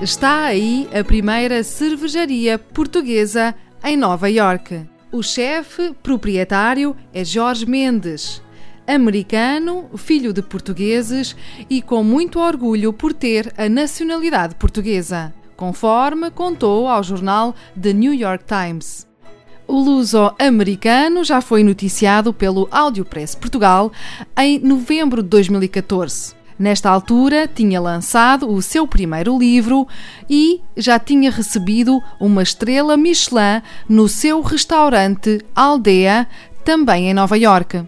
Está aí a primeira cervejaria portuguesa em Nova York. O chefe proprietário é Jorge Mendes, americano, filho de portugueses e com muito orgulho por ter a nacionalidade portuguesa, conforme contou ao jornal The New York Times. O luso-americano já foi noticiado pelo Audiopress Portugal em novembro de 2014. Nesta altura, tinha lançado o seu primeiro livro e já tinha recebido uma estrela Michelin no seu restaurante Aldeia, também em Nova York.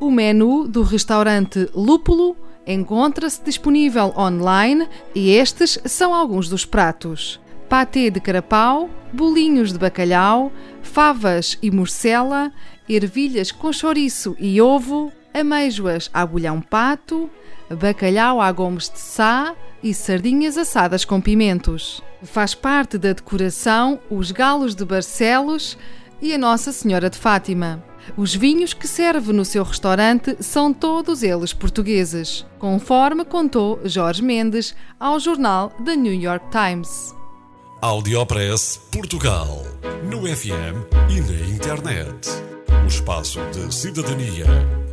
O menu do restaurante Lúpulo encontra-se disponível online e estes são alguns dos pratos: patê de carapau, bolinhos de bacalhau, favas e morcela, ervilhas com chouriço e ovo, amêijoas a bolhão pato, bacalhau a gomes de sá e sardinhas assadas com pimentos. Faz parte da decoração os galos de Barcelos e a Nossa Senhora de Fátima. Os vinhos que serve no seu restaurante são todos eles portugueses, conforme contou Jorge Mendes ao jornal The New York Times. Audiopress Portugal. No FM e na internet. O espaço de cidadania